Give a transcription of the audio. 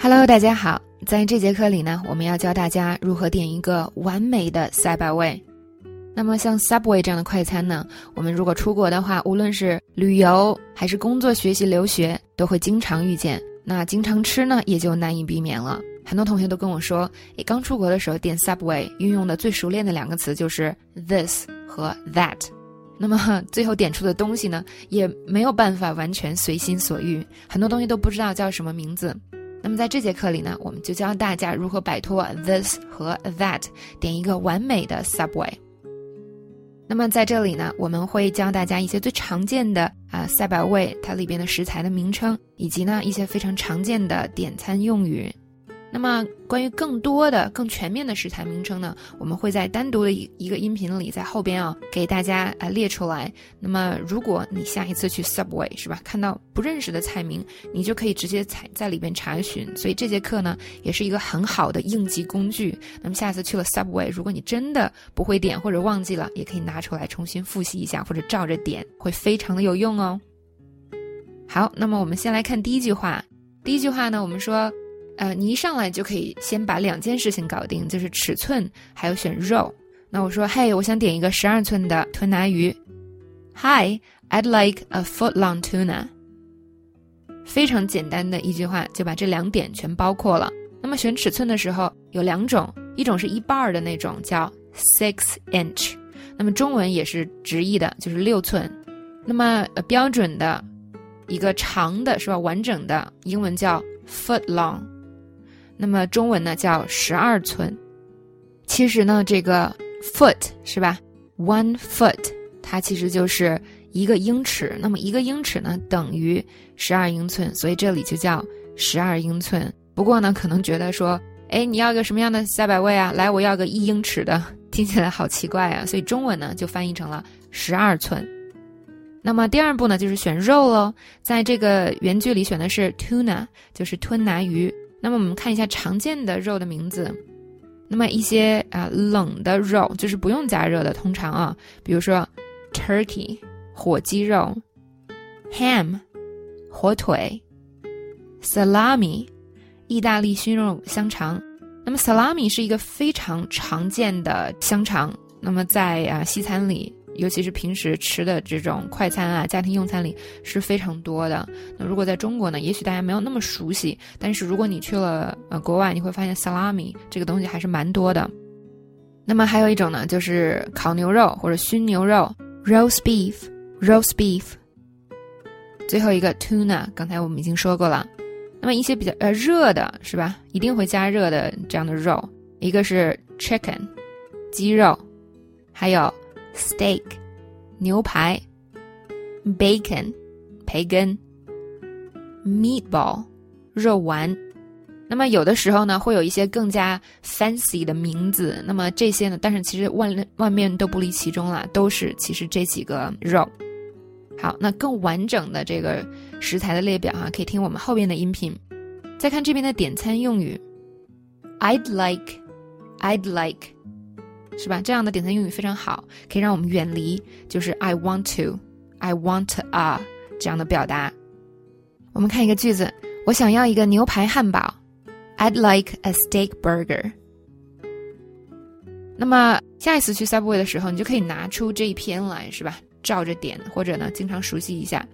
Hello，大家好，在这节课里呢，我们要教大家如何点一个完美的赛百味。那么像 Subway 这样的快餐呢，我们如果出国的话，无论是旅游还是工作、学习、留学，都会经常遇见。那经常吃呢，也就难以避免了。很多同学都跟我说，诶，刚出国的时候点 Subway，运用的最熟练的两个词就是 this 和 that。那么最后点出的东西呢，也没有办法完全随心所欲，很多东西都不知道叫什么名字。那么在这节课里呢，我们就教大家如何摆脱 this 和 that，点一个完美的 Subway。那么在这里呢，我们会教大家一些最常见的啊赛百味它里边的食材的名称，以及呢一些非常常见的点餐用语。那么，关于更多的、更全面的食材名称呢，我们会在单独的一一个音频里，在后边啊给大家呃列出来。那么，如果你下一次去 Subway 是吧，看到不认识的菜名，你就可以直接采在里边查询。所以这节课呢，也是一个很好的应急工具。那么下次去了 Subway，如果你真的不会点或者忘记了，也可以拿出来重新复习一下，或者照着点，会非常的有用哦。好，那么我们先来看第一句话。第一句话呢，我们说。呃，你一上来就可以先把两件事情搞定，就是尺寸，还有选肉。那我说，嘿，我想点一个十二寸的吞拿鱼。Hi，I'd like a foot-long tuna。非常简单的一句话，就把这两点全包括了。那么选尺寸的时候有两种，一种是一半儿的那种，叫 six inch。那么中文也是直译的，就是六寸。那么呃标准的一个长的是吧，完整的英文叫 foot-long。那么中文呢叫十二寸，其实呢这个 foot 是吧，one foot 它其实就是一个英尺，那么一个英尺呢等于十二英寸，所以这里就叫十二英寸。不过呢可能觉得说，哎你要个什么样的赛百位啊？来我要个一英尺的，听起来好奇怪啊，所以中文呢就翻译成了十二寸。那么第二步呢就是选肉喽，在这个原句里选的是 tuna，就是吞拿鱼。那么我们看一下常见的肉的名字，那么一些啊冷的肉就是不用加热的，通常啊，比如说 turkey 火鸡肉，ham 火腿，salami 意大利熏肉香肠。那么 salami 是一个非常常见的香肠，那么在啊西餐里。尤其是平时吃的这种快餐啊，家庭用餐里是非常多的。那如果在中国呢，也许大家没有那么熟悉，但是如果你去了呃国外，你会发现 salami 这个东西还是蛮多的。那么还有一种呢，就是烤牛肉或者熏牛肉，roast beef，roast beef。最后一个 tuna，刚才我们已经说过了。那么一些比较呃热的是吧，一定会加热的这样的肉，一个是 chicken，鸡肉，还有。Steak，牛排；bacon，培根；meatball，肉丸。那么有的时候呢，会有一些更加 fancy 的名字。那么这些呢，但是其实万万面都不离其中了，都是其实这几个肉。好，那更完整的这个食材的列表啊，可以听我们后边的音频。再看这边的点餐用语：I'd like，I'd like。是吧？这样的点赞用语非常好，可以让我们远离就是 I want to, I want a 这样的表达。我们看一个句子：我想要一个牛排汉堡，I'd like a steak burger。那么下一次去 Subway 的时候，你就可以拿出这一篇来，是吧？照着点，或者呢，经常熟悉一下。